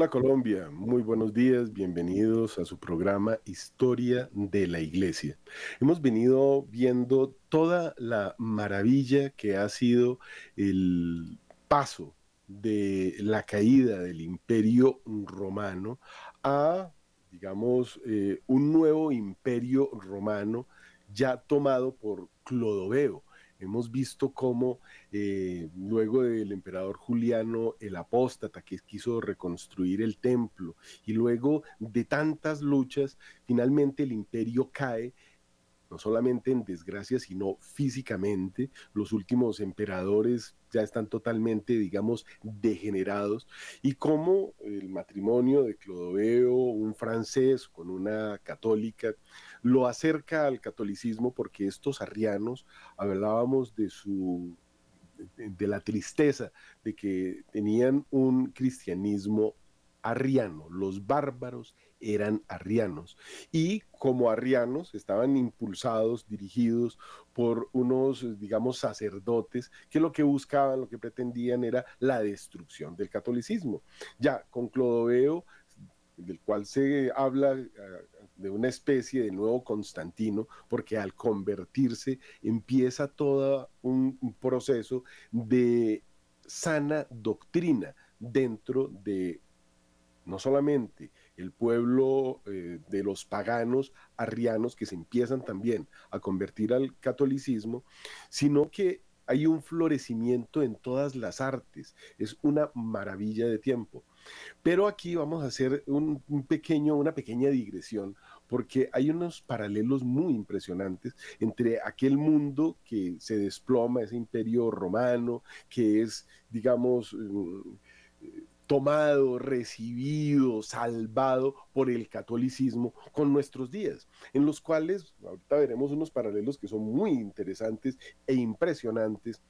Hola Colombia, muy buenos días, bienvenidos a su programa Historia de la Iglesia. Hemos venido viendo toda la maravilla que ha sido el paso de la caída del imperio romano a, digamos, eh, un nuevo imperio romano ya tomado por Clodoveo Hemos visto cómo eh, luego del emperador Juliano el apóstata que quiso reconstruir el templo y luego de tantas luchas, finalmente el imperio cae no solamente en desgracia, sino físicamente. Los últimos emperadores ya están totalmente, digamos, degenerados. Y cómo el matrimonio de Clodoveo, un francés con una católica, lo acerca al catolicismo porque estos arrianos, hablábamos de su de la tristeza de que tenían un cristianismo arriano, los bárbaros eran arrianos y como arrianos estaban impulsados, dirigidos por unos, digamos, sacerdotes que lo que buscaban, lo que pretendían era la destrucción del catolicismo. Ya con Clodoveo, del cual se habla de una especie de nuevo Constantino, porque al convertirse empieza todo un, proceso de sana doctrina dentro de no solamente el pueblo eh, de los paganos arrianos que se empiezan también a convertir al catolicismo, sino que hay un florecimiento en todas las artes, es una maravilla de tiempo. Pero aquí vamos a hacer un, pequeño, una pequeña digresión, porque hay unos paralelos muy impresionantes entre aquel mundo que se desploma, ese imperio romano, que es, digamos, mm, tomado, recibido, salvado por el catolicismo con nuestros días, en los cuales ahorita veremos unos paralelos que son muy interesantes e impresionantes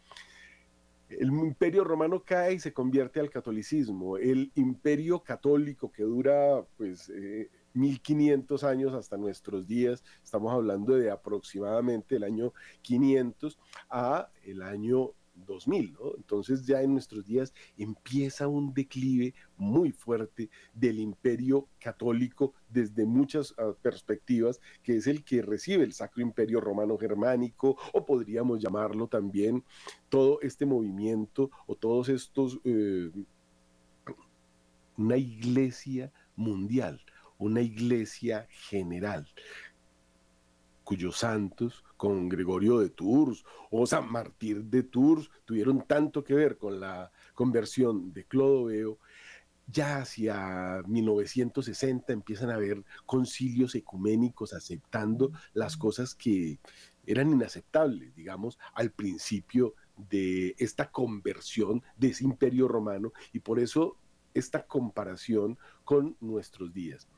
el imperio romano cae y se convierte al catolicismo. El imperio católico que dura pues 1500 eh, años hasta nuestros días, estamos hablando de aproximadamente el año 500 a el año 2000, ¿no? Entonces ya en nuestros días empieza un declive muy fuerte del imperio católico desde muchas ah, perspectivas, que es el que recibe el Sacro Imperio Romano Germánico, o podríamos llamarlo también todo este movimiento o todos estos, eh, una iglesia mundial, una iglesia general cuyos santos, con Gregorio de Tours o San Martín de Tours, tuvieron tanto que ver con la conversión de Clodoveo, ya hacia 1960 empiezan a haber concilios ecuménicos aceptando las cosas que eran inaceptables, digamos, al principio de esta conversión de ese imperio romano y por eso esta comparación con nuestros días.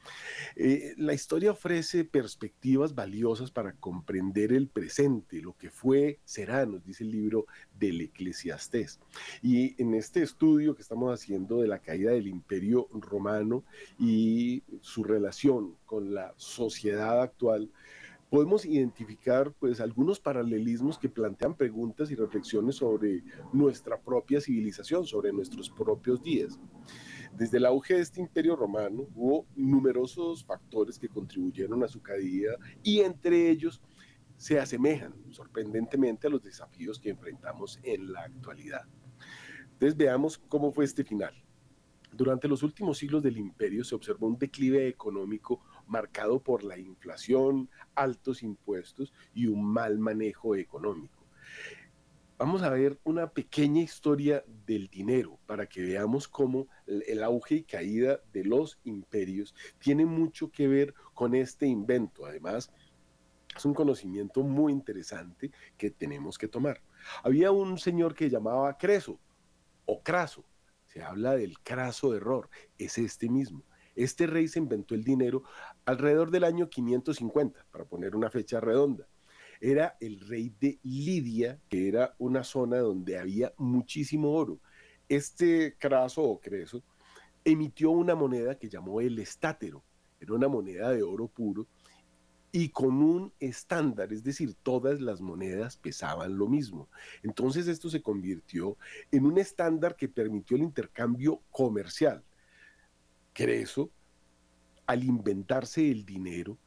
Eh, la historia ofrece perspectivas valiosas para comprender el presente, lo que fue, será, nos dice el libro del Eclesiastés. Y en este estudio que estamos haciendo de la caída del imperio romano y su relación con la sociedad actual, podemos identificar pues algunos paralelismos que plantean preguntas y reflexiones sobre nuestra propia civilización, sobre nuestros propios días. Desde el auge de este imperio romano hubo numerosos factores que contribuyeron a su caída y entre ellos se asemejan sorprendentemente a los desafíos que enfrentamos en la actualidad. Entonces veamos cómo fue este final. Durante los últimos siglos del imperio se observó un declive económico marcado por la inflación, altos impuestos y un mal manejo económico. Vamos a ver una pequeña historia del dinero para que veamos cómo el auge y caída de los imperios tiene mucho que ver con este invento. Además, es un conocimiento muy interesante que tenemos que tomar. Había un señor que llamaba Creso o Craso. Se habla del craso error. Es este mismo. Este rey se inventó el dinero alrededor del año 550, para poner una fecha redonda. Era el rey de Lidia, que era una zona donde había muchísimo oro. Este Craso o Creso emitió una moneda que llamó el estátero. Era una moneda de oro puro y con un estándar, es decir, todas las monedas pesaban lo mismo. Entonces esto se convirtió en un estándar que permitió el intercambio comercial Creso, al inventarse el dinero,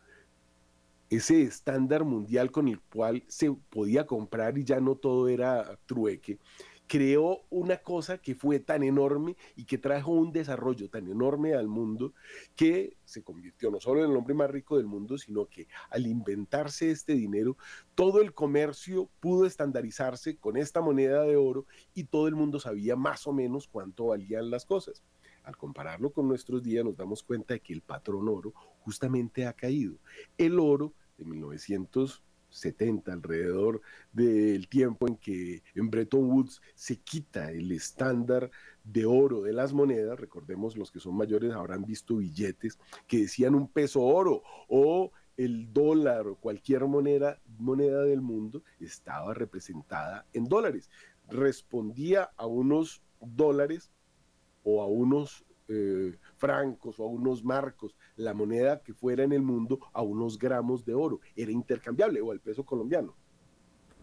ese estándar mundial con el cual se podía comprar y ya no todo era trueque, creó una cosa que fue tan enorme y que trajo un desarrollo tan enorme al mundo que se convirtió no solo en el hombre más rico del mundo, sino que al inventarse este dinero, todo el comercio pudo estandarizarse con esta moneda de oro y todo el mundo sabía más o menos cuánto valían las cosas. Al compararlo con nuestros días nos damos cuenta de que el patrón oro justamente ha caído. El oro de 1970, alrededor del tiempo en que en Bretton Woods se quita el estándar de oro de las monedas, recordemos los que son mayores habrán visto billetes que decían un peso oro o el dólar o cualquier moneda, moneda del mundo estaba representada en dólares. Respondía a unos dólares o a unos eh, francos o a unos marcos, la moneda que fuera en el mundo, a unos gramos de oro. Era intercambiable o al peso colombiano.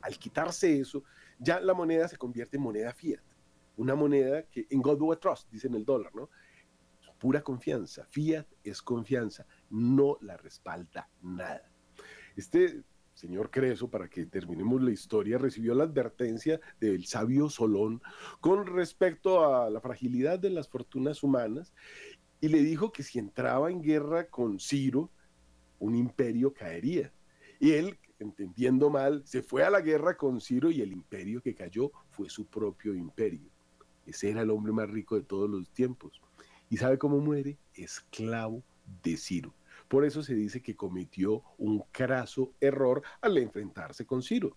Al quitarse eso, ya la moneda se convierte en moneda fiat. Una moneda que en God we trust, dicen el dólar, ¿no? Pura confianza. Fiat es confianza, no la respalda nada. Este señor Creso, para que terminemos la historia, recibió la advertencia del sabio Solón con respecto a la fragilidad de las fortunas humanas y le dijo que si entraba en guerra con Ciro, un imperio caería. Y él, entendiendo mal, se fue a la guerra con Ciro y el imperio que cayó fue su propio imperio. Ese era el hombre más rico de todos los tiempos. ¿Y sabe cómo muere? Esclavo de Ciro. Por eso se dice que cometió un craso error al enfrentarse con Ciro.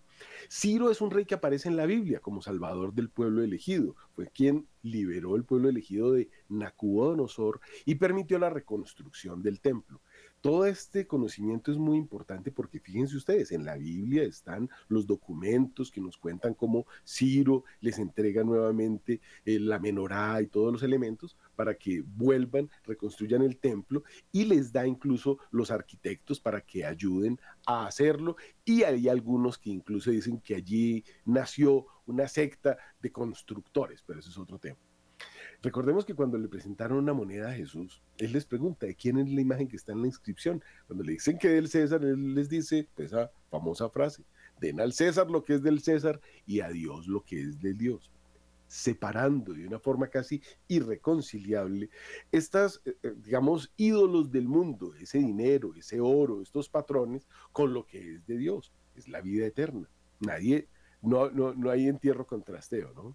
Ciro es un rey que aparece en la Biblia como salvador del pueblo elegido. Fue quien liberó el pueblo elegido de Nacuodonosor y permitió la reconstrucción del templo. Todo este conocimiento es muy importante porque fíjense ustedes, en la Biblia están los documentos que nos cuentan cómo Ciro les entrega nuevamente eh, la menorá y todos los elementos para que vuelvan, reconstruyan el templo y les da incluso los arquitectos para que ayuden a hacerlo y hay algunos que incluso dicen que allí nació una secta de constructores, pero ese es otro tema. Recordemos que cuando le presentaron una moneda a Jesús, él les pregunta de quién es la imagen que está en la inscripción. Cuando le dicen que del César, él les dice esa famosa frase, den al César lo que es del César y a Dios lo que es del Dios separando de una forma casi irreconciliable estas, eh, eh, digamos, ídolos del mundo, ese dinero, ese oro, estos patrones, con lo que es de Dios, es la vida eterna. Nadie, no, no, no hay entierro contrasteo, ¿no?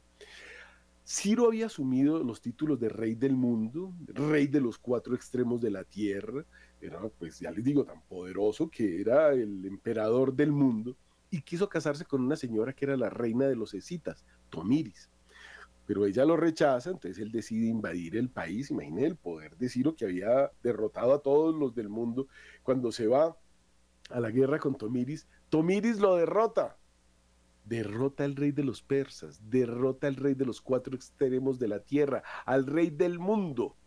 Ciro había asumido los títulos de rey del mundo, rey de los cuatro extremos de la tierra, era, pues ya les digo, tan poderoso que era el emperador del mundo, y quiso casarse con una señora que era la reina de los escitas, Tomiris. Pero ella lo rechaza, entonces él decide invadir el país. Imaginen el poder de Ciro que había derrotado a todos los del mundo. Cuando se va a la guerra con Tomiris, Tomiris lo derrota derrota al rey de los persas, derrota al rey de los cuatro extremos de la tierra, al rey del mundo.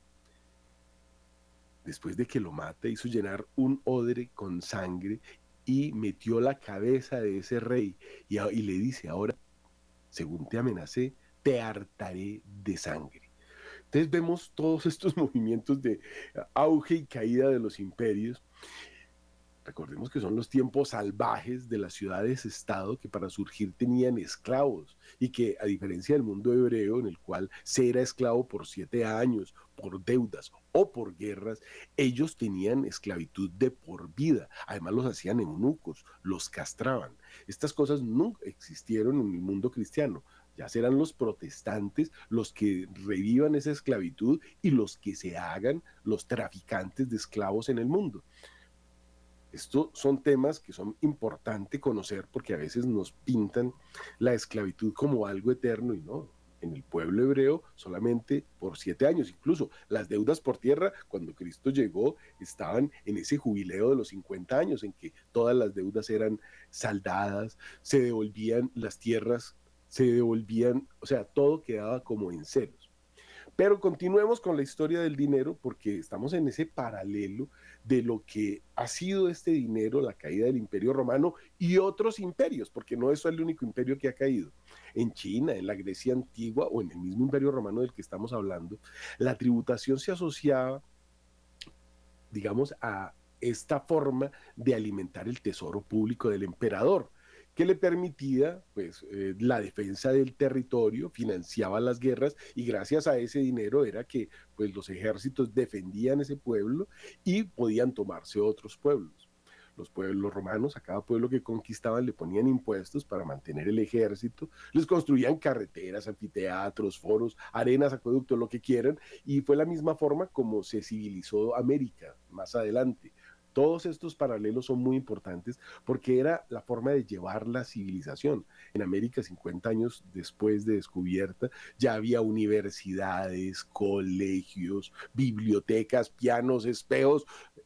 Después de que lo mata, hizo llenar un odre con sangre y metió la cabeza de ese rey y, y le dice, ahora, según te amenacé, te hartaré de sangre. Entonces vemos todos estos movimientos de auge y caída de los imperios Recordemos que son los tiempos salvajes de las ciudades-estado que para surgir tenían esclavos y que a diferencia del mundo hebreo en el cual se era esclavo por siete años, por deudas o por guerras, ellos tenían esclavitud de por vida. Además los hacían eunucos, los castraban. Estas cosas nunca existieron en el mundo cristiano. Ya serán los protestantes los que revivan esa esclavitud y los que se hagan los traficantes de esclavos en el mundo. Estos son temas que son importantes conocer porque a veces nos pintan la esclavitud como algo eterno y no. En el pueblo hebreo solamente por siete años, incluso las deudas por tierra, cuando Cristo llegó, estaban en ese jubileo de los 50 años en que todas las deudas eran saldadas, se devolvían las tierras, se devolvían, o sea, todo quedaba como en ceros. Pero continuemos con la historia del dinero porque estamos en ese paralelo de lo que ha sido este dinero, la caída del imperio romano y otros imperios, porque no es el único imperio que ha caído. En China, en la Grecia antigua o en el mismo imperio romano del que estamos hablando, la tributación se asociaba digamos, a esta forma de alimentar el tesoro público del emperador que le permitía pues eh, la defensa del territorio, financiaba las guerras y gracias a ese dinero era que pues los ejércitos defendían ese pueblo y podían tomarse otros pueblos. Los pueblos romanos, a cada pueblo que conquistaban le ponían impuestos para mantener el ejército, les construían carreteras, anfiteatros, foros, arenas, acueductos, lo que quieran, y fue la misma forma como se civilizó América más adelante todos estos paralelos son muy importantes porque era la forma de llevar la civilización. En América, 50 años después de descubierta, ya había universidades, colegios, bibliotecas, pianos, espejos,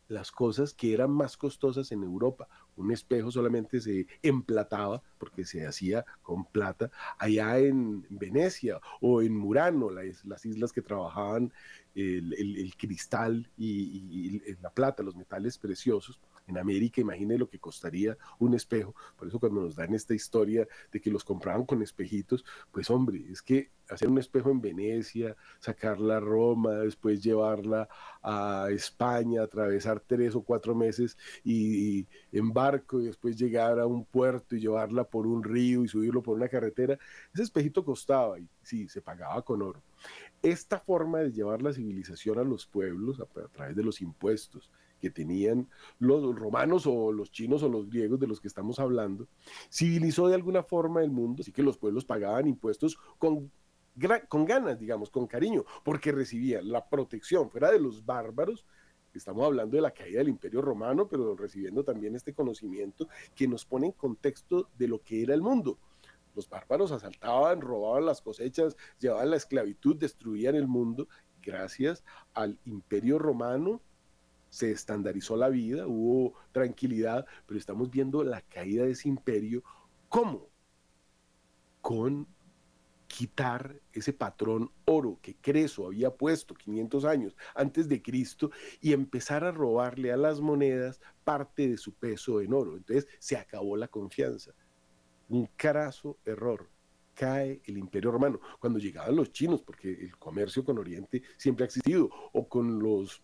las cosas que eran más costosas en Europa. Un espejo solamente se emplataba porque se hacía con plata allá en Venecia o en Murano, las, islas que trabajaban el, cristal y, la plata, los metales preciosos. En América, imagine lo que costaría un espejo. Por eso cuando nos dan esta historia de que los compraban con espejitos, pues hombre, es que hacer un espejo en Venecia, sacarla a Roma, después llevarla a España, atravesar tres o cuatro meses y, en barco y después llegar a un puerto y llevarla por un río y subirlo por una carretera, ese espejito costaba y sí, se pagaba con oro. Esta forma de llevar la civilización a los pueblos a, través de los impuestos que tenían los romanos o los chinos o los griegos de los que estamos hablando, civilizó de alguna forma el mundo, así que los pueblos pagaban impuestos con con ganas, digamos, con cariño, porque recibían la protección fuera de los bárbaros. Estamos hablando de la caída del Imperio Romano, pero recibiendo también este conocimiento que nos pone en contexto de lo que era el mundo. Los bárbaros asaltaban, robaban las cosechas, llevaban la esclavitud, destruían el mundo. Gracias al Imperio Romano se estandarizó la vida, hubo tranquilidad, pero estamos viendo la caída de ese imperio. ¿Cómo? Con quitar ese patrón oro que Creso había puesto 500 años antes de Cristo y empezar a robarle a las monedas parte de su peso en oro. Entonces se acabó la confianza. Un carazo error. Cae el imperio romano. Cuando llegaban los chinos, porque el comercio con Oriente siempre ha existido, o con los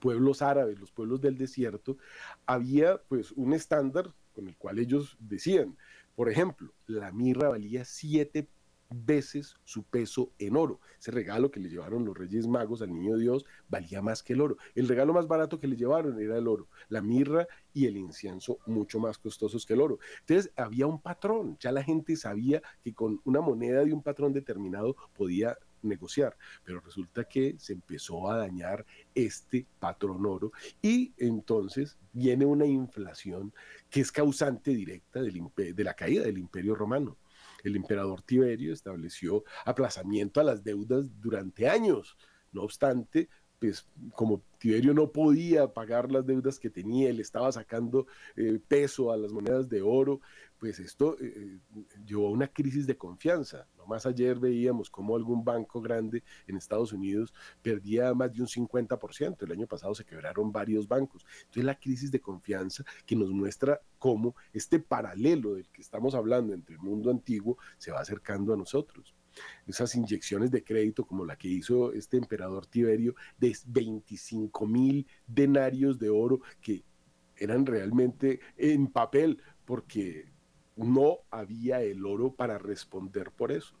pueblos árabes, los pueblos del desierto, había pues un estándar con el cual ellos decían, por ejemplo, la mirra valía siete veces su peso en oro. Ese regalo que le llevaron los Reyes Magos al Niño Dios valía más que el oro. El regalo más barato que le llevaron era el oro, la mirra y el incienso mucho más costosos que el oro. Entonces había un patrón, ya la gente sabía que con una moneda de un patrón determinado podía negociar, pero resulta que se empezó a dañar este patrón oro y entonces viene una inflación que es causante directa de la caída del imperio romano el emperador Tiberio estableció aplazamiento a las deudas durante años. No obstante, pues como Tiberio no podía pagar las deudas que tenía, le estaba sacando eh, peso a las monedas de oro, pues esto eh, eh, llevó a una crisis de confianza. No más ayer veíamos cómo algún banco grande en Estados Unidos perdía más de un 50%. El año pasado se quebraron varios bancos. Entonces la crisis de confianza que nos muestra cómo este paralelo del que estamos hablando entre el mundo antiguo se va acercando a nosotros esas inyecciones de crédito como la que hizo este emperador Tiberio de 25 mil denarios de oro que eran realmente en papel porque no había el oro para responder por eso.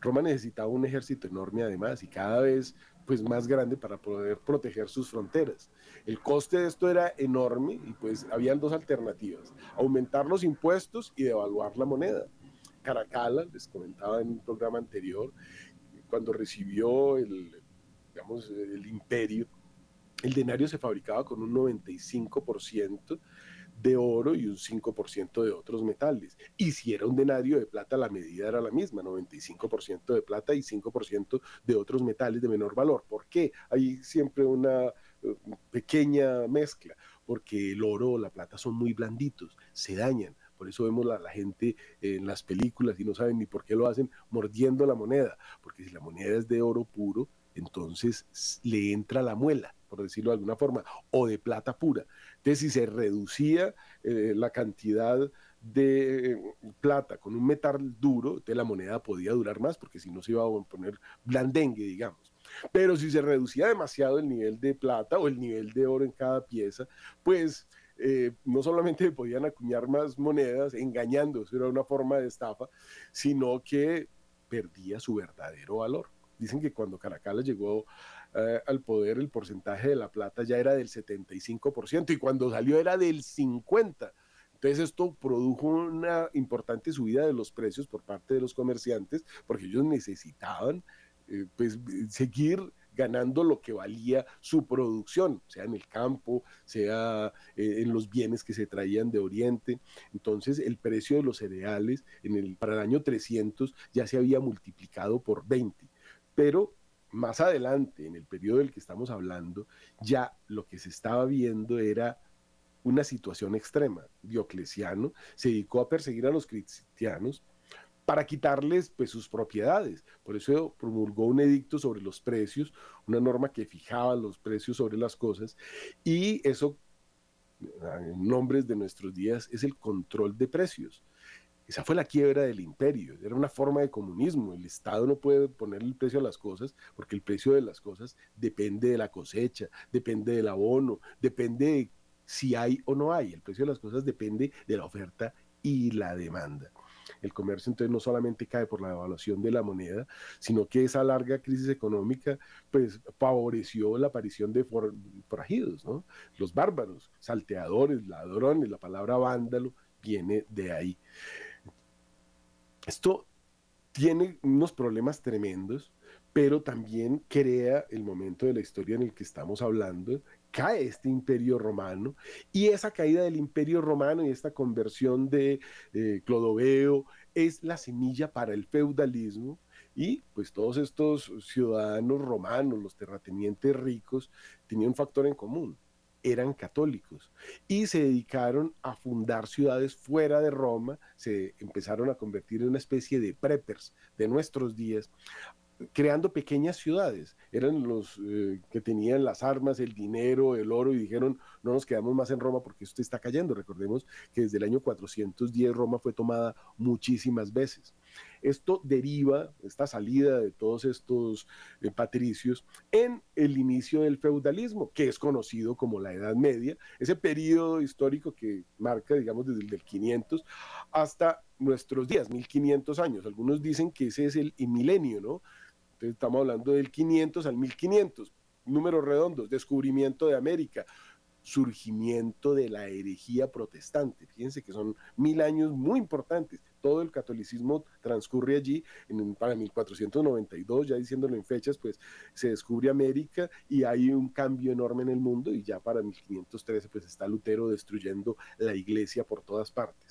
Roma necesitaba un ejército enorme además y cada vez pues más grande para poder proteger sus fronteras. El coste de esto era enorme y pues habían dos alternativas, aumentar los impuestos y devaluar la moneda. Caracalla, les comentaba en un programa anterior, cuando recibió el, digamos, el imperio, el denario se fabricaba con un 95% de oro y un 5% de otros metales. Y si era un denario de plata, la medida era la misma, 95% de plata y 5% de otros metales de menor valor. ¿Por qué? Hay siempre una eh, pequeña mezcla, porque el oro o la plata son muy blanditos, se dañan. Por eso vemos a la, gente en las películas y no saben ni por qué lo hacen mordiendo la moneda, porque si la moneda es de oro puro, entonces le entra la muela, por decirlo de alguna forma, o de plata pura. Entonces, si se reducía eh, la cantidad de plata con un metal duro, de la moneda podía durar más, porque si no se iba a poner blandengue, digamos. Pero si se reducía demasiado el nivel de plata o el nivel de oro en cada pieza, pues eh, no solamente podían acuñar más monedas engañando, eso era una forma de estafa, sino que perdía su verdadero valor. Dicen que cuando Caracalla llegó eh, al poder, el porcentaje de la plata ya era del 75% y cuando salió era del 50%. Entonces esto produjo una importante subida de los precios por parte de los comerciantes porque ellos necesitaban eh, pues, seguir ganando lo que valía su producción, sea en el campo, sea eh, en los bienes que se traían de Oriente. Entonces el precio de los cereales para el año 300 ya se había multiplicado por 20. Pero más adelante, en el periodo del que estamos hablando, ya lo que se estaba viendo era una situación extrema. Diocleciano se dedicó a perseguir a los cristianos para quitarles pues, sus propiedades. Por eso promulgó un edicto sobre los precios, una norma que fijaba los precios sobre las cosas, y eso, en nombres de nuestros días, es el control de precios. Esa fue la quiebra del imperio, era una forma de comunismo. El Estado no puede poner el precio a las cosas porque el precio de las cosas depende de la cosecha, depende del abono, depende de si hay o no hay. El precio de las cosas depende de la oferta y la demanda. El comercio entonces no solamente cae por la devaluación de la moneda, sino que esa larga crisis económica pues favoreció la aparición de forajidos, ¿no? Los bárbaros, salteadores, ladrones, la palabra vándalo viene de ahí. Esto tiene unos problemas tremendos, pero también crea el momento de la historia en el que estamos hablando, cae este imperio romano y esa caída del imperio romano y esta conversión de eh, Clodoveo es la semilla para el feudalismo y pues todos estos ciudadanos romanos, los terratenientes ricos, tenían un factor en común, eran católicos y se dedicaron a fundar ciudades fuera de Roma, se empezaron a convertir en una especie de preppers de nuestros días, creando pequeñas ciudades. Eran los eh, que tenían las armas, el dinero, el oro y dijeron, no nos quedamos más en Roma porque esto está cayendo. Recordemos que desde el año 410 Roma fue tomada muchísimas veces. Esto deriva, esta salida de todos estos eh, patricios, en el inicio del feudalismo, que es conocido como la Edad Media, ese periodo histórico que marca, digamos, desde el del 500 hasta nuestros días, 1500 años. Algunos dicen que ese es el milenio, ¿no? Entonces estamos hablando del 500 al 1500, números redondos, descubrimiento de América, surgimiento de la herejía protestante. Fíjense que son mil años muy importantes. Todo el catolicismo transcurre allí. En, para 1492, ya diciéndolo en fechas, pues se descubre América y hay un cambio enorme en el mundo y ya para 1513 pues está Lutero destruyendo la iglesia por todas partes.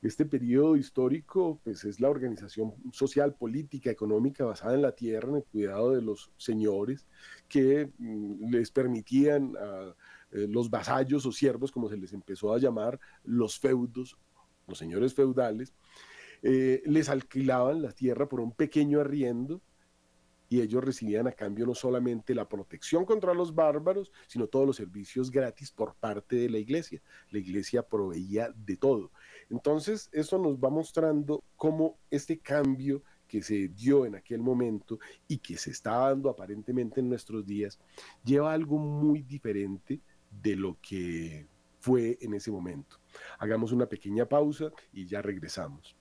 Este periodo histórico pues, es la organización social, política, económica basada en la tierra, en el cuidado de los señores, que mm, les permitían a eh, los vasallos o siervos, como se les empezó a llamar, los feudos, los señores feudales, eh, les alquilaban la tierra por un pequeño arriendo y ellos recibían a cambio no solamente la protección contra los bárbaros, sino todos los servicios gratis por parte de la iglesia. La iglesia proveía de todo. Entonces, eso nos va mostrando cómo este cambio que se dio en aquel momento y que se está dando aparentemente en nuestros días, lleva algo muy diferente de lo que fue en ese momento. Hagamos una pequeña pausa y ya regresamos.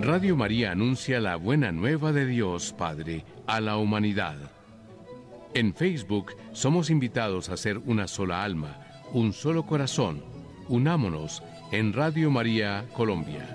Radio María anuncia la buena nueva de Dios Padre a la humanidad. En Facebook somos invitados a ser una sola alma, un solo corazón. Unámonos en Radio María Colombia.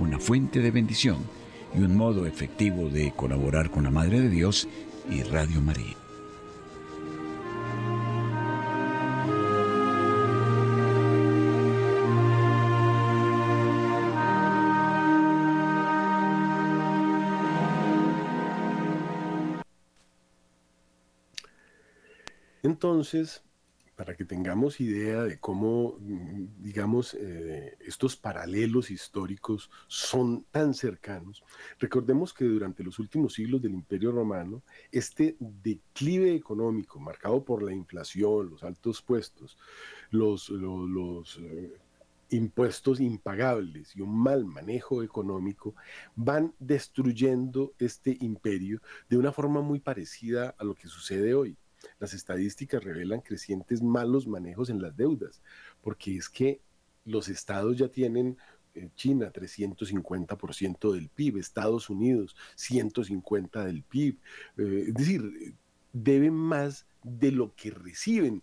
una fuente de bendición y un modo efectivo de colaborar con la Madre de Dios y Radio María. Entonces, para que tengamos idea de cómo, digamos, eh, estos paralelos históricos son tan cercanos, recordemos que durante los últimos siglos del Imperio Romano, este declive económico marcado por la inflación, los altos puestos, los, eh, impuestos impagables y un mal manejo económico van destruyendo este imperio de una forma muy parecida a lo que sucede hoy. Las estadísticas revelan crecientes malos manejos en las deudas, porque es que los estados ya tienen eh, China 350% del PIB, Estados Unidos 150 del PIB, eh, es decir, deben más de lo que reciben.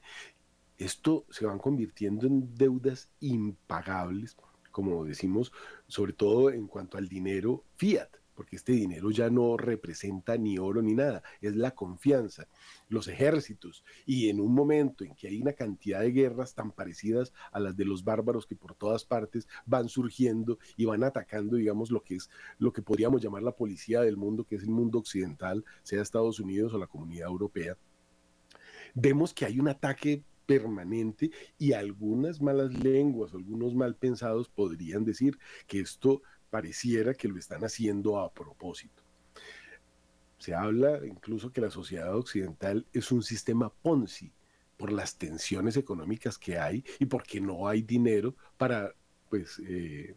Esto se van convirtiendo en deudas impagables, como decimos, sobre todo en cuanto al dinero fiat porque este dinero ya no representa ni oro ni nada, es la confianza, los ejércitos, y en un momento en que hay una cantidad de guerras tan parecidas a las de los bárbaros que por todas partes van surgiendo y van atacando, digamos, lo que es lo que podríamos llamar la policía del mundo, que es el mundo occidental, sea Estados Unidos o la comunidad europea, vemos que hay un ataque permanente y algunas malas lenguas, algunos mal pensados podrían decir que esto pareciera que lo están haciendo a propósito. Se habla incluso que la sociedad occidental es un sistema Ponzi por las tensiones económicas que hay y porque no hay dinero para pues, eh,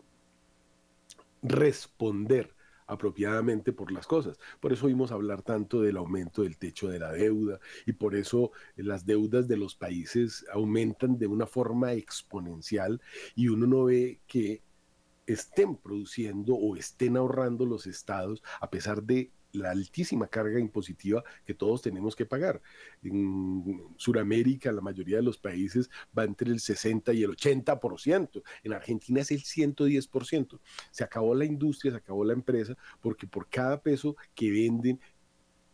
responder apropiadamente por las cosas. Por eso oímos hablar tanto del aumento del techo de la deuda y por eso las deudas de los países aumentan de una forma exponencial y uno no ve que estén produciendo o estén ahorrando los estados a pesar de la altísima carga impositiva que todos tenemos que pagar. En Sudamérica, la mayoría de los países va entre el 60 y el 80%. En Argentina es el 110%. Se acabó la industria, se acabó la empresa, porque por cada peso que venden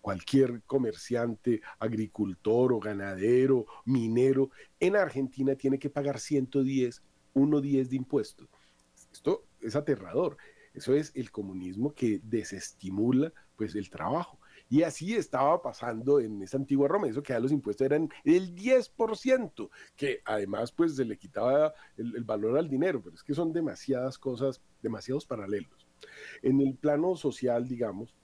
cualquier comerciante, agricultor o ganadero, minero, en Argentina tiene que pagar 110, 110 de impuestos. Esto es aterrador. Eso es el comunismo que desestimula pues el trabajo. Y así estaba pasando en esa antigua Roma, eso que los impuestos eran el 10%, que además pues se le quitaba el, valor al dinero, pero es que son demasiadas cosas, demasiados paralelos. En el plano social, digamos,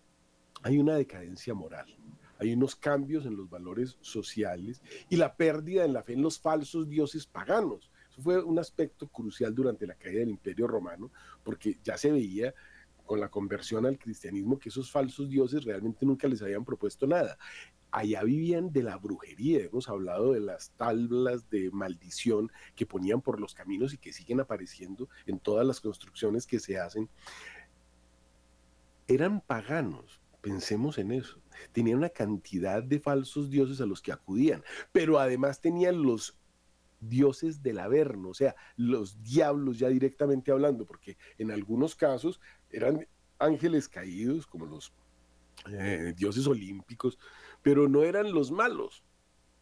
hay una decadencia moral, hay unos cambios en los valores sociales y la pérdida en la fe en los falsos dioses paganos fue un aspecto crucial durante la caída del Imperio Romano, porque ya se veía con la conversión al cristianismo que esos falsos dioses realmente nunca les habían propuesto nada. Allá vivían de la brujería, hemos hablado de las tablas de maldición que ponían por los caminos y que siguen apareciendo en todas las construcciones que se hacen. Eran paganos, pensemos en eso. Tenían una cantidad de falsos dioses a los que acudían, pero además tenían los dioses del Averno, o sea, los diablos ya directamente hablando, porque en algunos casos eran ángeles caídos, como los eh, dioses olímpicos, pero no eran los malos.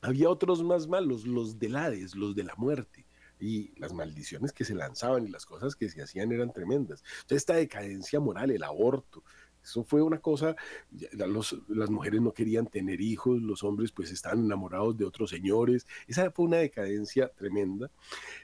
Había otros más malos, los del Hades, los de la muerte. Y las maldiciones que se lanzaban y las cosas que se hacían eran tremendas. Entonces, esta decadencia moral, el aborto, eso fue una cosa, las mujeres no querían tener hijos, los hombres pues estaban enamorados de otros señores. Esa fue una decadencia tremenda.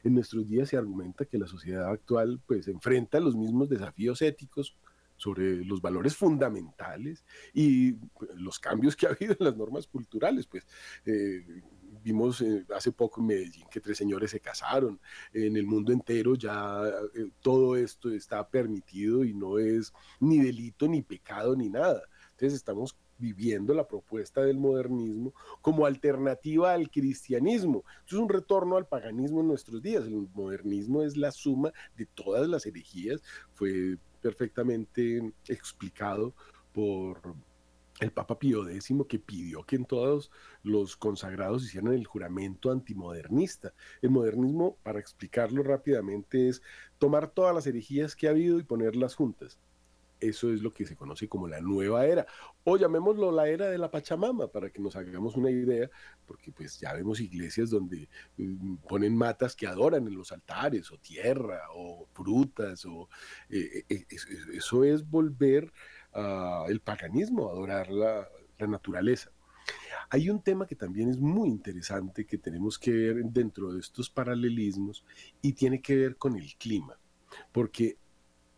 En nuestros días se argumenta que la sociedad actual pues enfrenta los mismos desafíos éticos sobre los valores fundamentales y pues, los cambios que ha habido en las normas culturales, pues eh, vimos eh, hace poco en Medellín que tres señores se casaron. En el mundo entero ya eh, todo esto está permitido y no es ni delito, ni pecado, ni nada. Entonces estamos viviendo la propuesta del modernismo como alternativa al cristianismo. Eso es un retorno al paganismo en nuestros días. El modernismo es la suma de todas las herejías. Fue perfectamente explicado por el Papa Pío X que pidió que en todos los consagrados hicieran el juramento antimodernista. El modernismo, para explicarlo rápidamente, es tomar todas las herejías que ha habido y ponerlas juntas. Eso es lo que se conoce como la nueva era. O llamémoslo la era de la Pachamama, para que nos hagamos una idea, porque pues ya vemos iglesias donde mm, ponen matas que adoran en los altares, o tierra, o frutas, o eh, eh, eh, eso es volver el paganismo, adorar la, la naturaleza. Hay un tema que también es muy interesante que tenemos que ver dentro de estos paralelismos y tiene que ver con el clima, porque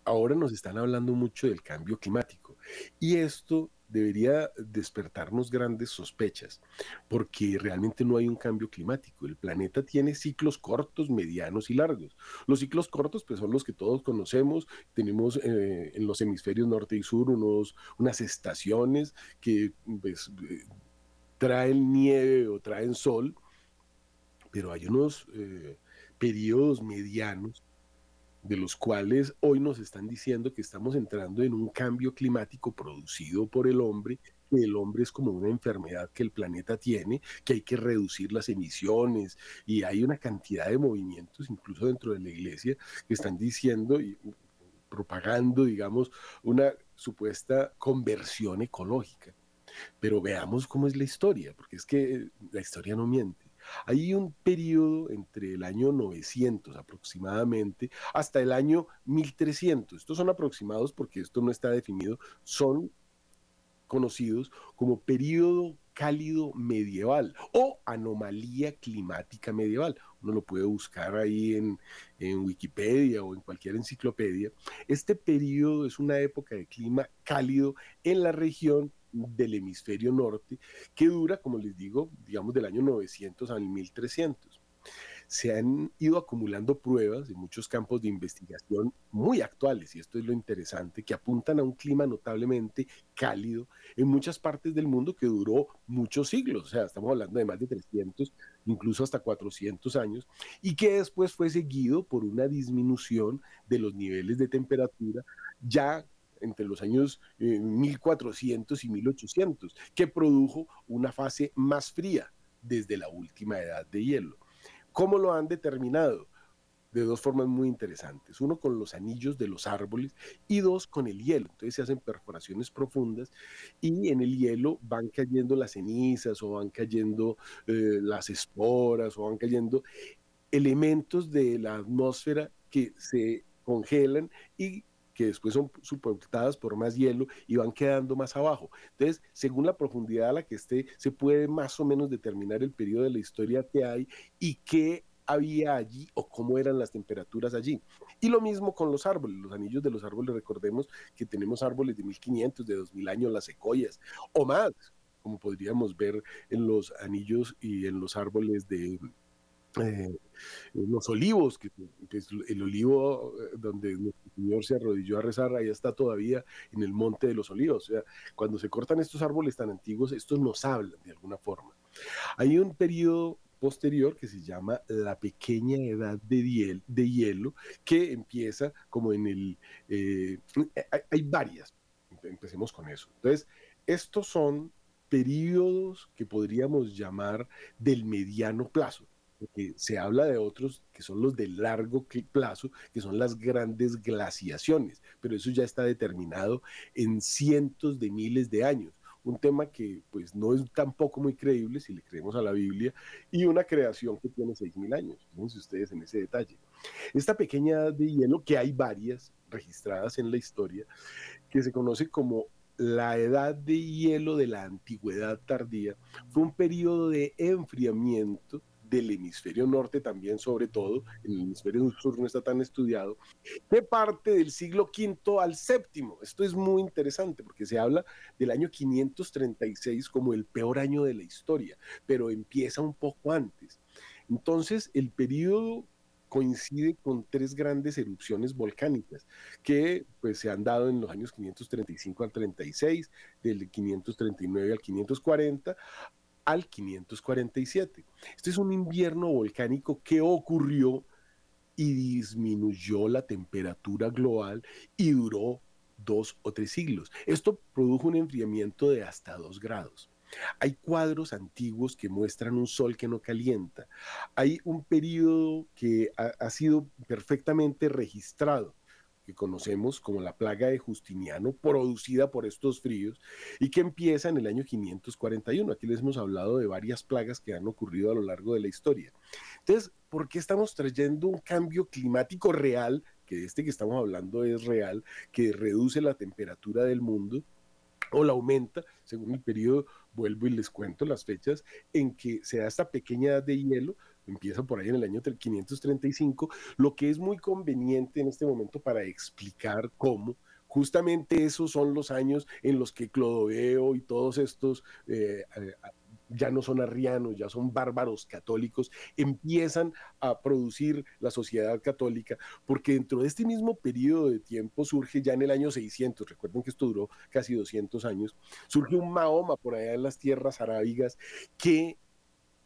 ahora nos están hablando mucho del cambio climático y esto debería despertarnos grandes sospechas, porque realmente no hay un cambio climático. El planeta tiene ciclos cortos, medianos y largos. Los ciclos cortos pues, son los que todos conocemos. Tenemos eh, en los hemisferios norte y sur unos, unas estaciones que pues, eh, traen nieve o traen sol, pero hay unos eh, periodos medianos de los cuales hoy nos están diciendo que estamos entrando en un cambio climático producido por el hombre, que el hombre es como una enfermedad que el planeta tiene, que hay que reducir las emisiones y hay una cantidad de movimientos, incluso dentro de la iglesia, que están diciendo y propagando, digamos, una supuesta conversión ecológica. Pero veamos cómo es la historia, porque es que la historia no miente. Hay un periodo entre el año 900 aproximadamente hasta el año 1300. Estos son aproximados porque esto no está definido, son conocidos como periodo cálido medieval o anomalía climática medieval. Uno lo puede buscar ahí en, en, Wikipedia o en cualquier enciclopedia. Este periodo es una época de clima cálido en la región del hemisferio norte, que dura, como les digo, digamos del año 900 al 1300. Se han ido acumulando pruebas en muchos campos de investigación muy actuales, y esto es lo interesante, que apuntan a un clima notablemente cálido en muchas partes del mundo que duró muchos siglos, o sea, estamos hablando de más de 300, incluso hasta 400 años, y que después fue seguido por una disminución de los niveles de temperatura ya entre los años 1400 eh, y 1800, que produjo una fase más fría desde la última edad de hielo. ¿Cómo lo han determinado? De dos formas muy interesantes. Uno con los anillos de los árboles y dos con el hielo. Entonces se hacen perforaciones profundas y en el hielo van cayendo las cenizas o van cayendo eh, las esporas o van cayendo elementos de la atmósfera que se congelan y que después son soportadas por más hielo y van quedando más abajo. Entonces, según la profundidad a la que esté, se puede más o menos determinar el periodo de la historia que hay y qué había allí o cómo eran las temperaturas allí. Y lo mismo con los árboles, los anillos de los árboles, recordemos que tenemos árboles de 1500, de 2000 años, las secoyas, o más, como podríamos ver en los anillos y en los árboles de eh, los olivos, que, es el olivo eh, donde el Señor se arrodilló a rezar, ahí está todavía en el monte de los olivos. O sea, cuando se cortan estos árboles tan antiguos, estos nos hablan de alguna forma. Hay un periodo posterior que se llama la pequeña edad de, de hielo, que empieza como en el... Eh, hay, hay varias, empecemos con eso. Entonces, estos son periodos que podríamos llamar del mediano plazo porque se habla de otros que son los de largo plazo, que son las grandes glaciaciones, pero eso ya está determinado en cientos de miles de años. Un tema que pues no es tampoco muy creíble si le creemos a la Biblia y una creación que tiene 6.000 años. Fíjense ustedes en ese detalle. Esta pequeña edad de hielo, que hay varias registradas en la historia, que se conoce como la edad de hielo de la antigüedad tardía, fue un periodo de enfriamiento del hemisferio norte también, sobre todo, el hemisferio sur no está tan estudiado, de parte del siglo V al VII. Esto es muy interesante porque se habla del año 536 como el peor año de la historia, pero empieza un poco antes. Entonces, el periodo coincide con tres grandes erupciones volcánicas que pues, se han dado en los años 535 al 36, del 539 al 540 al 547. Este es un invierno volcánico que ocurrió y disminuyó la temperatura global y duró dos o tres siglos. Esto produjo un enfriamiento de hasta dos grados. Hay cuadros antiguos que muestran un sol que no calienta. Hay un periodo que ha, sido perfectamente registrado que conocemos como la plaga de Justiniano, producida por estos fríos, y que empieza en el año 541. Aquí les hemos hablado de varias plagas que han ocurrido a lo largo de la historia. Entonces, ¿por qué estamos trayendo un cambio climático real, que este que estamos hablando es real, que reduce la temperatura del mundo? o la aumenta según el periodo, vuelvo y les cuento las fechas en que se da esta pequeña edad de hielo, empieza por ahí en el año 535, lo que es muy conveniente en este momento para explicar cómo justamente esos son los años en los que Clodoveo y todos estos eh, ya no son arrianos, ya son bárbaros católicos, empiezan a producir la sociedad católica, porque dentro de este mismo periodo de tiempo surge ya en el año 600, recuerden que esto duró casi 200 años, surge un Mahoma por allá en las tierras arábigas que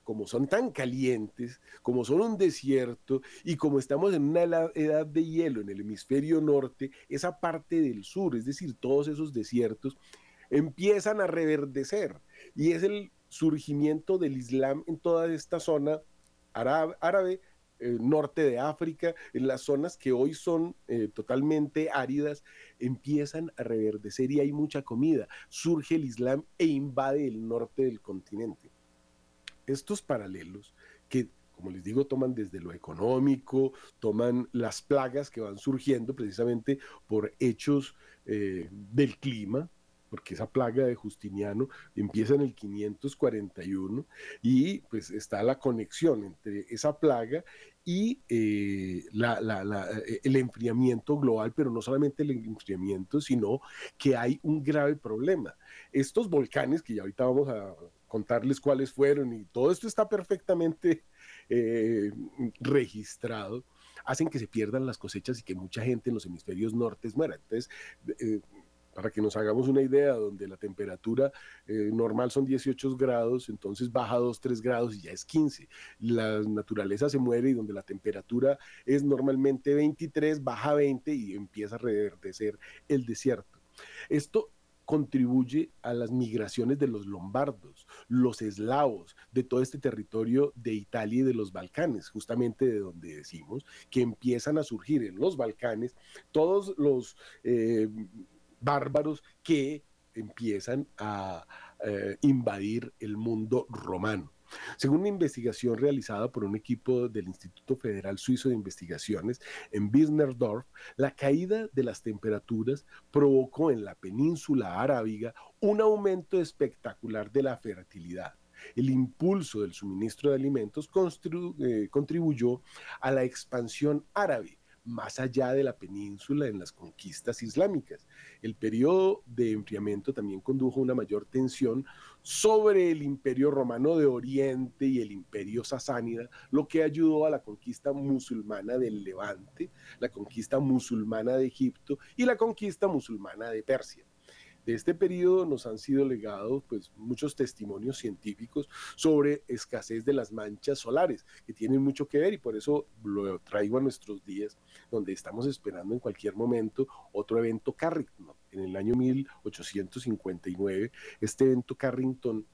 como son tan calientes, como son un desierto y como estamos en una edad de hielo en el hemisferio norte, esa parte del sur, es decir, todos esos desiertos, empiezan a reverdecer. Y es el surgimiento del Islam en toda esta zona árabe, eh, norte de África, en las zonas que hoy son eh, totalmente áridas, empiezan a reverdecer y hay mucha comida. Surge el Islam e invade el norte del continente. Estos paralelos que como les digo, toman desde lo económico, toman las plagas que van surgiendo precisamente por hechos eh, del clima, porque esa plaga de Justiniano empieza en el 541 y pues está la conexión entre esa plaga y eh, eh, el enfriamiento global, pero no solamente el enfriamiento, sino que hay un grave problema. Estos volcanes, que ya ahorita vamos a contarles cuáles fueron y todo esto está perfectamente eh, registrado, hacen que se pierdan las cosechas y que mucha gente en los hemisferios nortes muera. Entonces, para que nos hagamos una idea, donde la temperatura eh, normal son 18 grados, entonces baja 2, 3 grados y ya es 15. La naturaleza se muere y donde la temperatura es normalmente 23, baja 20 y empieza a reverdecer el desierto. Esto contribuye a las migraciones de los lombardos, los eslavos, de todo este territorio de Italia y de los Balcanes, justamente de donde decimos que empiezan a surgir en los Balcanes todos los... Eh, bárbaros que empiezan a eh, invadir el mundo romano. Según una investigación realizada por un equipo del Instituto Federal Suizo de Investigaciones en Wisnerdorf, la caída de las temperaturas provocó en la península arábiga un aumento espectacular de la fertilidad. El impulso del suministro de alimentos eh, contribuyó a la expansión árabe más allá de la península en las conquistas islámicas. El periodo de enfriamiento también condujo a una mayor tensión sobre el imperio romano de Oriente y el imperio sasánida, lo que ayudó a la conquista musulmana del Levante, la conquista musulmana de Egipto y la conquista musulmana de Persia. De este periodo nos han sido legados pues, muchos testimonios científicos sobre escasez de las manchas solares, que tienen mucho que ver y por eso lo traigo a nuestros días, donde estamos esperando en cualquier momento otro evento Carrington. En el año 1859, este evento Carrington,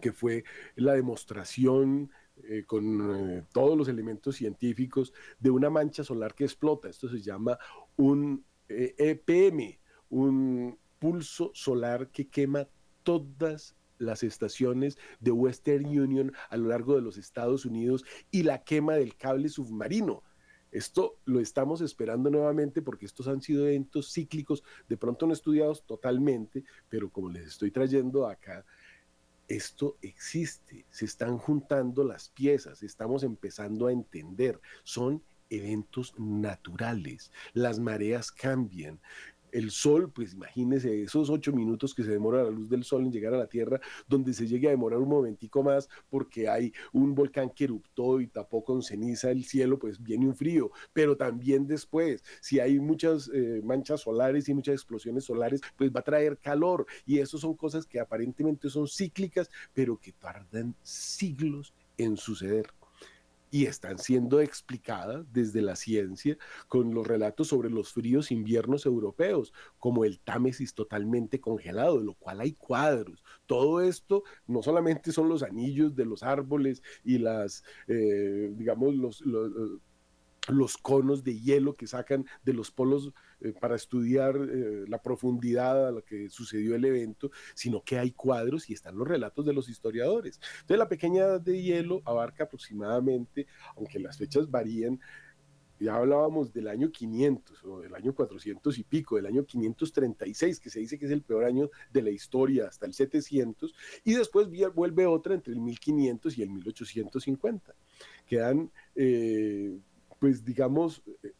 que fue la demostración eh, con eh, todos los elementos científicos de una mancha solar que explota. Esto se llama un EPM, e un pulso solar que quema todas las estaciones de Western Union a lo largo de los Estados Unidos y la quema del cable submarino. Esto lo estamos esperando nuevamente porque estos han sido eventos cíclicos, de pronto no estudiados totalmente, pero como les estoy trayendo acá, esto existe, se están juntando las piezas, estamos empezando a entender, son eventos naturales, las mareas cambian, el sol, pues imagínese esos ocho minutos que se demora la luz del sol en llegar a la Tierra, donde se llegue a demorar un momentico más porque hay un volcán que eruptó y tapó con ceniza el cielo, pues viene un frío, pero también después, si hay muchas eh, manchas solares y muchas explosiones solares, pues va a traer calor. Y eso son cosas que aparentemente son cíclicas, pero que tardan siglos en suceder y están siendo explicadas desde la ciencia con los relatos sobre los fríos inviernos europeos, como el Támesis totalmente congelado, de lo cual hay cuadros. Todo esto no solamente son los anillos de los árboles y las, eh, digamos, los, los los conos de hielo que sacan de los polos eh, para estudiar eh, la profundidad a la que sucedió el evento, sino que hay cuadros y están los relatos de los historiadores. Entonces la pequeña edad de hielo abarca aproximadamente, aunque las fechas varían, ya hablábamos del año 500 o del año 400 y pico, del año 536, que se dice que es el peor año de la historia hasta el 700, y después vuelve otra entre el 1500 y el 1850. Quedan... Eh, pues digamos, eh,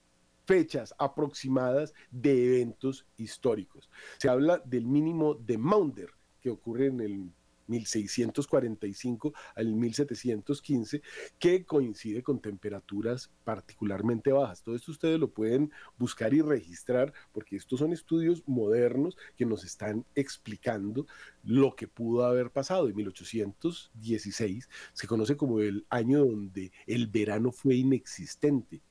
fechas aproximadas de eventos históricos. Se habla del mínimo de Maunder, que ocurre en el 1645 al 1715, que coincide con temperaturas particularmente bajas. Todo esto ustedes lo pueden buscar y registrar porque estos son estudios modernos que nos están explicando lo que pudo haber pasado. En 1816 se conoce como el año donde el verano fue inexistente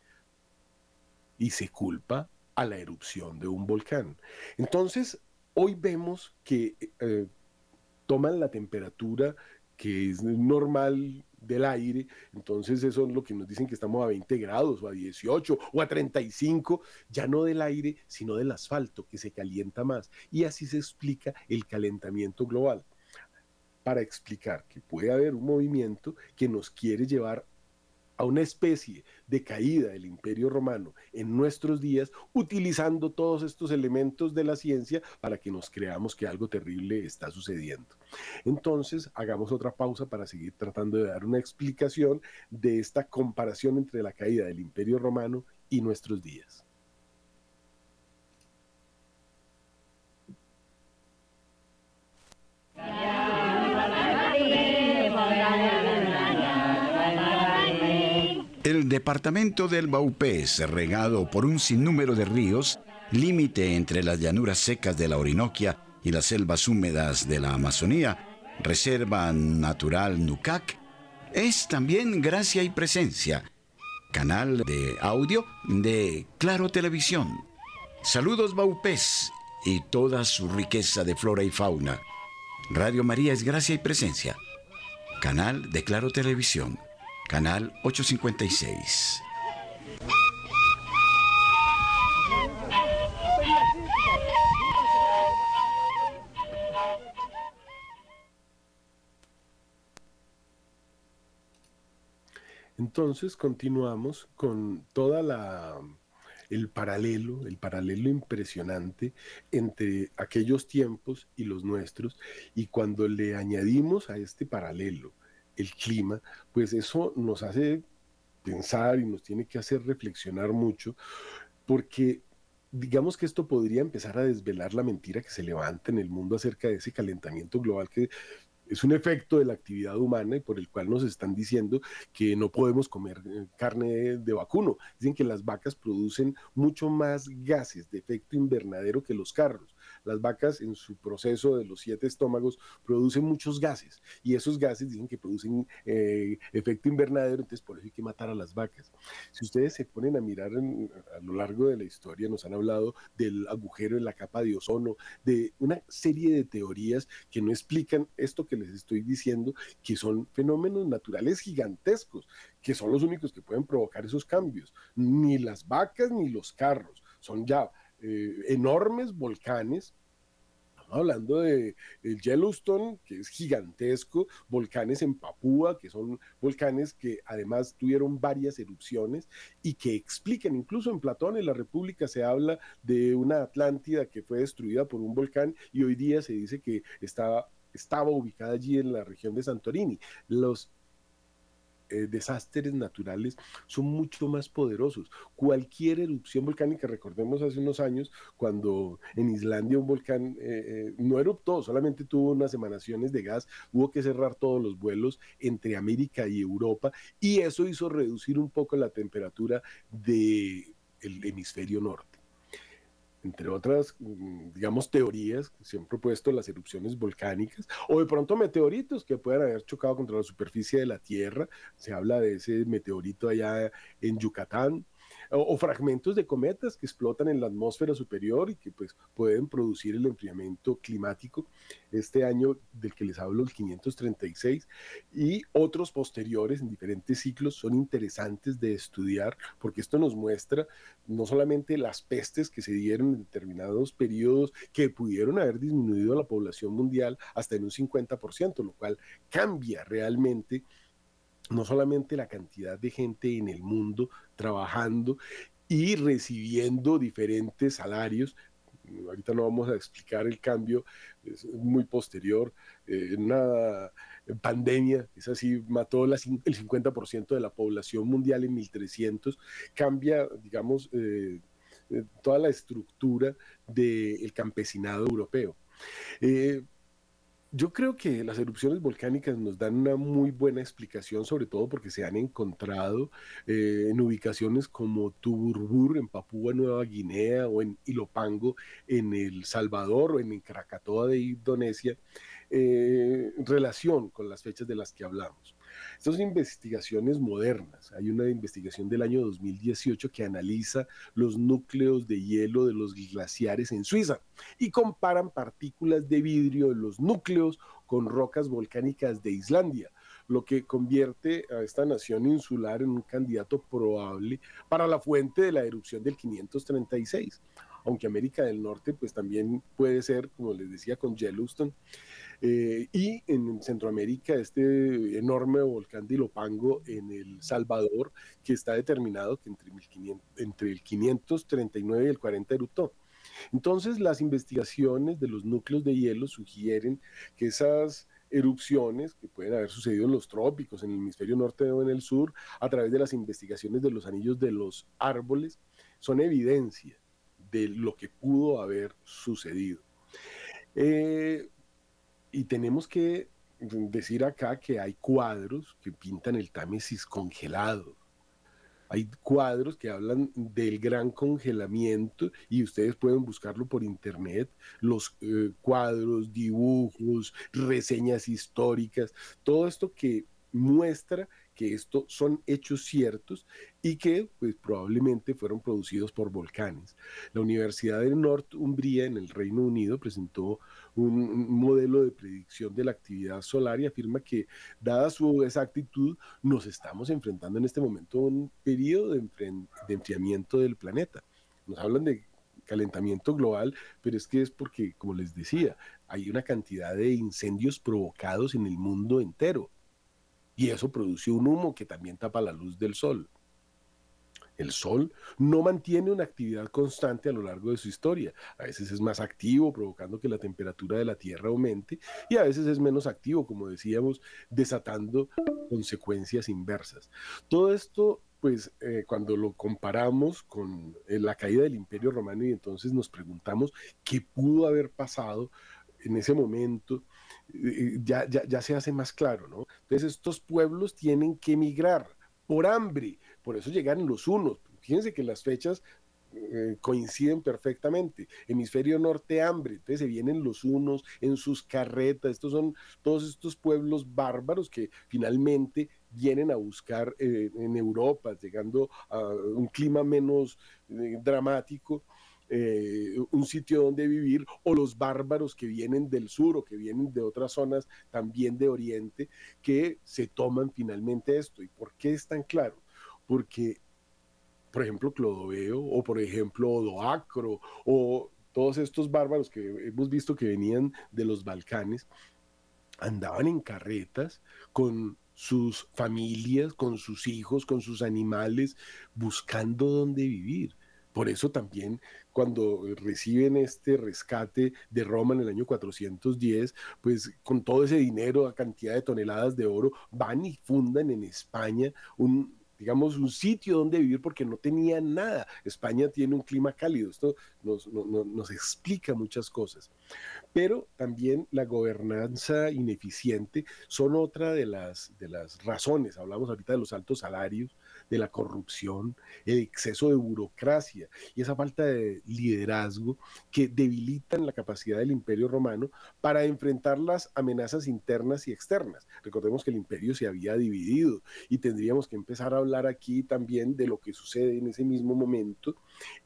y se culpa a la erupción de un volcán. Entonces, hoy vemos que eh, toman la temperatura que es normal del aire, entonces eso es lo que nos dicen que estamos a 20 grados o a 18 o a 35, ya no del aire, sino del asfalto, que se calienta más. Y así se explica el calentamiento global. Para explicar que puede haber un movimiento que nos quiere llevar a una especie de caída del imperio romano en nuestros días, utilizando todos estos elementos de la ciencia para que nos creamos que algo terrible está sucediendo. Entonces, hagamos otra pausa para seguir tratando de dar una explicación de esta comparación entre la caída del imperio romano y nuestros días. Departamento del Baupés, regado por un sinnúmero de ríos, límite entre las llanuras secas de la Orinoquia y las selvas húmedas de la Amazonía, Reserva Natural Nucac, es también gracia y presencia, canal de audio de Claro Televisión. Saludos Baupés y toda su riqueza de flora y fauna. Radio María es gracia y presencia, canal de Claro Televisión canal 856. Entonces continuamos con toda la el paralelo, el paralelo impresionante entre aquellos tiempos y los nuestros y cuando le añadimos a este paralelo el clima, pues eso nos hace pensar y nos tiene que hacer reflexionar mucho, porque digamos que esto podría empezar a desvelar la mentira que se levanta en el mundo acerca de ese calentamiento global que es un efecto de la actividad humana y por el cual nos están diciendo que no podemos comer eh, carne de vacuno. Dicen que las vacas producen mucho más gases de efecto invernadero que los carros las vacas en su proceso de los siete estómagos producen muchos gases y esos gases dicen que producen eh, efecto invernadero, entonces por eso hay que matar a las vacas. Si ustedes se ponen a mirar a lo largo de la historia, nos han hablado del agujero en la capa de ozono, de una serie de teorías que no explican esto que les estoy diciendo, que son fenómenos naturales gigantescos, que son los únicos que pueden provocar esos cambios. Ni las vacas ni los carros, son ya eh, enormes volcanes. Estamos hablando de el Yellowstone, que es gigantesco, volcanes en Papúa, que son volcanes que además tuvieron varias erupciones y que explican, incluso en Platón, en la República se habla de una Atlántida que fue destruida por un volcán y hoy día se dice que estaba, estaba ubicada allí en la región de Santorini. Los eh, desastres naturales son mucho más poderosos. Cualquier erupción volcánica, recordemos hace unos años, cuando en Islandia un volcán eh, no eruptó, solamente tuvo unas emanaciones de gas, hubo que cerrar todos los vuelos entre América y Europa y eso hizo reducir un poco la temperatura del hemisferio norte entre otras, mm, digamos, teorías que se han propuesto las erupciones volcánicas, o de pronto meteoritos que puedan haber chocado contra la superficie de la Tierra. Se habla de ese meteorito allá en Yucatán, o, fragmentos de cometas que explotan en la atmósfera superior y que pues pueden producir el enfriamiento climático. Este año del que les hablo, el 536, y otros posteriores en diferentes ciclos son interesantes de estudiar porque esto nos muestra no solamente las pestes que se dieron en determinados periodos que pudieron haber disminuido la población mundial hasta en un 50%, lo cual cambia realmente no solamente la cantidad de gente en el mundo trabajando y recibiendo diferentes salarios. Ahorita no vamos a explicar el cambio, es muy posterior. Eh, una pandemia, es así, mató el 50% de la población mundial en 1300, cambia, digamos, eh, eh, toda la estructura del campesinado europeo. Yo creo que las erupciones volcánicas nos dan una muy buena explicación, sobre todo porque se han encontrado eh, en ubicaciones como Tuburbur en Papúa Nueva Guinea o en Ilopango en El Salvador o en Krakatoa de Indonesia, eh, relación con las fechas de las que hablamos. Estas son investigaciones modernas. Hay una investigación del año 2018 que analiza los núcleos de hielo de los glaciares en Suiza y comparan partículas de vidrio de los núcleos con rocas volcánicas de Islandia, lo que convierte a esta nación insular en un candidato probable para la fuente de la erupción del 536 aunque América del Norte pues también puede ser, como les decía, con Yellowstone. Eh, y en Centroamérica, este enorme volcán de Ilopango en El Salvador, que está determinado que entre, entre el 539 y el 40 eruptó. Entonces, las investigaciones de los núcleos de hielo sugieren que esas erupciones que pueden haber sucedido en los trópicos, en el hemisferio norte o en el sur, a través de las investigaciones de los anillos de los árboles, son evidencia de lo que pudo haber sucedido. Eh, y tenemos que decir acá que hay cuadros que pintan el Támesis congelado. Hay cuadros que hablan del gran congelamiento y ustedes pueden buscarlo por internet, los eh, cuadros, dibujos, reseñas históricas, todo esto que muestra que estos son hechos ciertos y que pues, probablemente fueron producidos por volcanes. La Universidad de Northumbria en el Reino Unido presentó un, modelo de predicción de la actividad solar y afirma que, dada su exactitud, nos estamos enfrentando en este momento a un periodo de, enfriamiento del planeta. Nos hablan de calentamiento global, pero es que es porque, como les decía, hay una cantidad de incendios provocados en el mundo entero y eso produce un humo que también tapa la luz del sol. El Sol no mantiene una actividad constante a lo largo de su historia. A veces es más activo, provocando que la temperatura de la Tierra aumente, y a veces es menos activo, como decíamos, desatando consecuencias inversas. Todo esto, pues, eh, cuando lo comparamos con eh, la caída del Imperio Romano y entonces nos preguntamos qué pudo haber pasado en ese momento, ya, ya, se hace más claro, ¿no? Entonces estos pueblos tienen que emigrar por hambre, por eso llegan los unos. Fíjense que las fechas eh, coinciden perfectamente. Hemisferio norte hambre, entonces se vienen los unos en sus carretas, estos son todos estos pueblos bárbaros que finalmente vienen a buscar eh, en Europa, llegando a un clima menos eh, dramático un sitio donde vivir, o los bárbaros que vienen del sur o que vienen de otras zonas también de Oriente, que se toman finalmente esto. ¿Y por qué es tan claro? Porque, por ejemplo, Clodoveo, o por ejemplo, Odoacro, o todos estos bárbaros que hemos visto que venían de los Balcanes, andaban en carretas con sus familias, con sus hijos, con sus animales, buscando dónde vivir. Por eso también cuando reciben este rescate de Roma en el año 410, pues con todo ese dinero, a cantidad de toneladas de oro, van y fundan en España un, digamos, un sitio donde vivir porque no tenían nada. España tiene un clima cálido, esto nos, nos, explica muchas cosas. Pero también la gobernanza ineficiente son otra de las, de las razones. Hablamos ahorita de los altos salarios, de la corrupción, el exceso de burocracia y esa falta de liderazgo que debilitan la capacidad del imperio romano para enfrentar las amenazas internas y externas. Recordemos que el imperio se había dividido y tendríamos que empezar a hablar aquí también de lo que sucede en ese mismo momento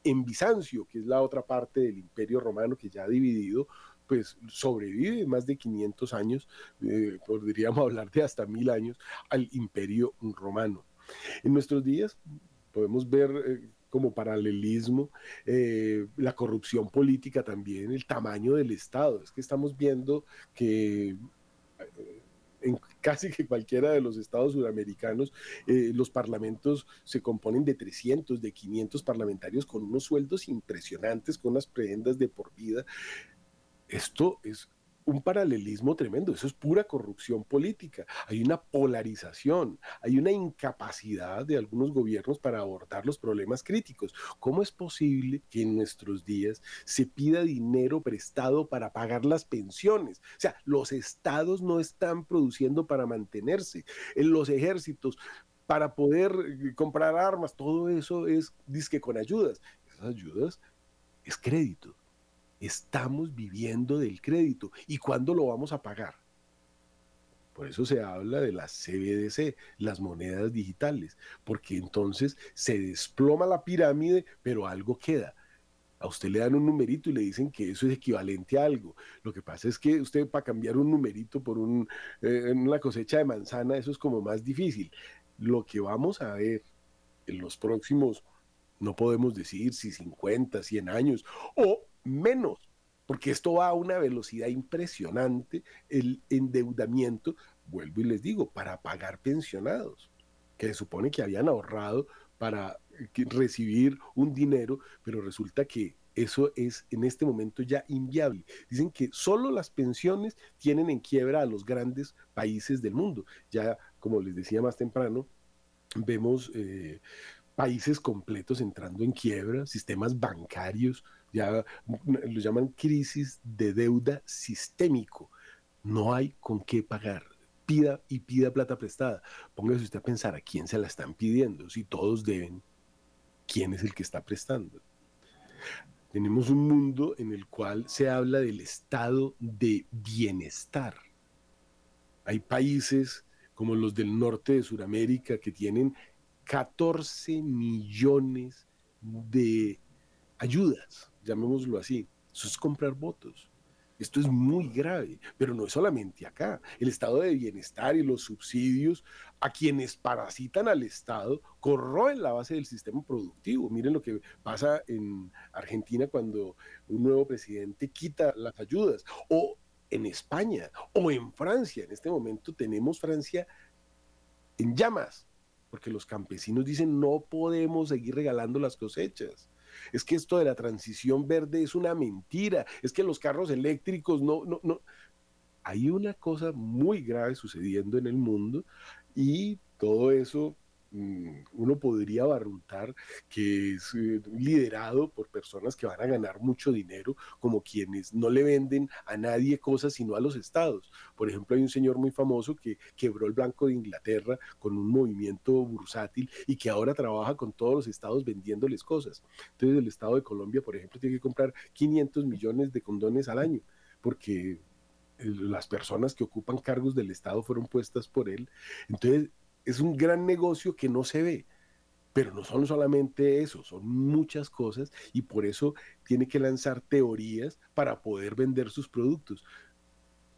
en Bizancio, que es la otra parte del imperio romano que ya ha dividido pues sobrevive más de 500 años, eh, podríamos hablar de hasta mil años, al imperio romano. En nuestros días podemos ver eh, como paralelismo eh, la corrupción política también, el tamaño del Estado. Es que estamos viendo que eh, en casi que cualquiera de los estados sudamericanos, los parlamentos se componen de 300, de 500 parlamentarios con unos sueldos impresionantes, con unas prebendas de por vida. Esto es un paralelismo tremendo, eso es pura corrupción política. Hay una polarización, hay una incapacidad de algunos gobiernos para abordar los problemas críticos. ¿Cómo es posible que en nuestros días se pida dinero prestado para pagar las pensiones? O sea, los estados no están produciendo para mantenerse. En los ejércitos, para poder eh, comprar armas, todo eso es disque con ayudas. Esas ayudas es crédito Estamos viviendo del crédito. ¿Y cuándo lo vamos a pagar? Por eso se habla de las CBDC, las monedas digitales, porque entonces se desploma la pirámide, pero algo queda. A usted le dan un numerito y le dicen que eso es equivalente a algo. Lo que pasa es que usted para cambiar un numerito por eh, una cosecha de manzana, eso es como más difícil. Lo que vamos a ver en los próximos, no podemos decir si 50, 100 años, o menos, porque esto va a una velocidad impresionante, el endeudamiento, vuelvo y les digo, para pagar pensionados, que se supone que habían ahorrado para recibir un dinero, pero resulta que eso es en este momento ya inviable. Dicen que solo las pensiones tienen en quiebra a los grandes países del mundo. Ya, como les decía más temprano, vemos eh, países completos entrando en quiebra, sistemas bancarios ya lo llaman crisis de deuda sistémico. No hay con qué pagar. Pida y pida plata prestada. Póngase usted a pensar a quién se la están pidiendo. Si todos deben, ¿quién es el que está prestando? Tenemos un mundo en el cual se habla del estado de bienestar. Hay países como los del norte de Sudamérica que tienen 14 millones de ayudas llamémoslo así. Eso es comprar votos. Esto es muy grave, pero no es solamente acá. El estado de bienestar y los subsidios a quienes parasitan al Estado corroen la base del sistema productivo. Miren lo que pasa en Argentina cuando un nuevo presidente quita las ayudas, o en España, o en Francia. En este momento tenemos Francia en llamas, porque los campesinos dicen no podemos seguir regalando las cosechas es que esto de la transición verde es una mentira, es que los carros eléctricos no, no, no. Hay una cosa muy grave sucediendo en el mundo y todo eso uno podría barruntar que es eh, liderado por personas que van a ganar mucho dinero, como quienes no le venden a nadie cosas sino a los estados. Por ejemplo, hay un señor muy famoso que quebró el Banco de Inglaterra con un movimiento bursátil y que ahora trabaja con todos los estados vendiéndoles cosas. Entonces, el estado de Colombia, por ejemplo, tiene que comprar 500 millones de condones al año, porque las personas que ocupan cargos del Estado fueron puestas por él. Entonces, es un gran negocio que no se ve. Pero no son solamente eso, son muchas cosas y por eso tiene que lanzar teorías para poder vender sus productos.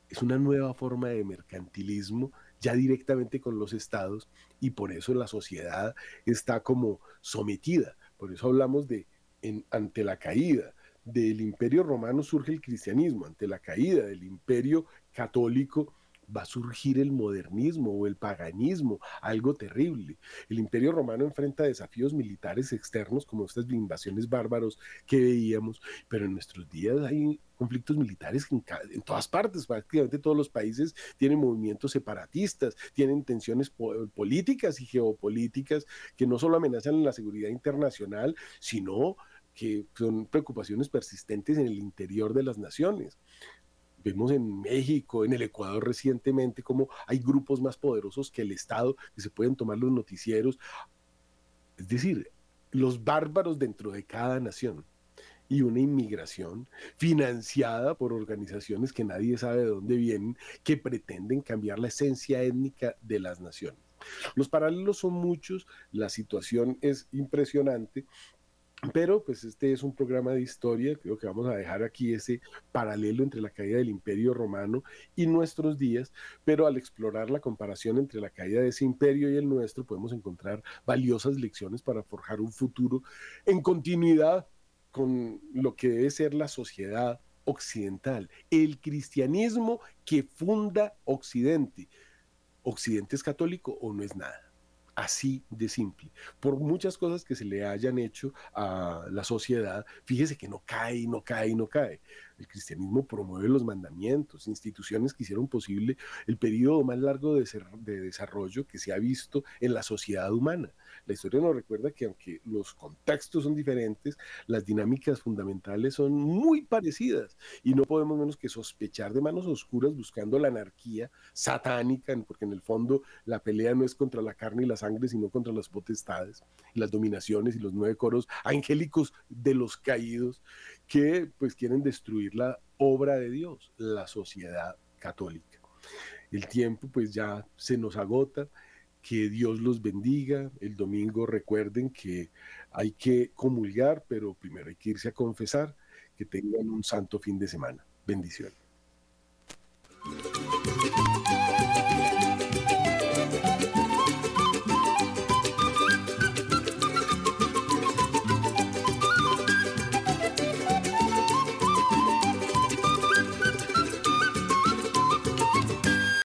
Es una nueva forma de mercantilismo ya directamente con los estados y por eso la sociedad está como sometida. Por eso hablamos de en, ante la caída del imperio romano surge el cristianismo, ante la caída del imperio católico va a surgir el modernismo o el paganismo, algo terrible. El imperio romano enfrenta desafíos militares externos como estas invasiones bárbaros que veíamos, pero en nuestros días hay conflictos militares en, todas partes, prácticamente todos los países tienen movimientos separatistas, tienen tensiones políticas y geopolíticas que no solo amenazan la seguridad internacional, sino que son preocupaciones persistentes en el interior de las naciones. Vemos en México, en el Ecuador recientemente, como hay grupos más poderosos que el Estado que se pueden tomar los noticieros. Es decir, los bárbaros dentro de cada nación y una inmigración financiada por organizaciones que nadie sabe de dónde vienen, que pretenden cambiar la esencia étnica de las naciones. Los paralelos son muchos, la situación es impresionante pero pues este es un programa de historia, creo que vamos a dejar aquí ese paralelo entre la caída del imperio romano y nuestros días, pero al explorar la comparación entre la caída de ese imperio y el nuestro podemos encontrar valiosas lecciones para forjar un futuro en continuidad con lo que debe ser la sociedad occidental, el cristianismo que funda Occidente. ¿Occidente es católico o no es nada? Así de simple. Por muchas cosas que se le hayan hecho a la sociedad, fíjese que no cae, no cae, no cae. El cristianismo promueve los mandamientos, instituciones que hicieron posible el periodo más largo de, desarrollo que se ha visto en la sociedad humana. La historia nos recuerda que aunque los contextos son diferentes, las dinámicas fundamentales son muy parecidas y no podemos menos que sospechar de manos oscuras buscando la anarquía satánica, porque en el fondo la pelea no es contra la carne y la sangre, sino contra las potestades, las dominaciones y los nueve coros angélicos de los caídos que pues quieren destruir la obra de Dios, la sociedad católica. El tiempo pues ya se nos agota, que Dios los bendiga. El domingo recuerden que hay que comulgar, pero primero hay que irse a confesar. Que tengan un santo fin de semana. Bendiciones.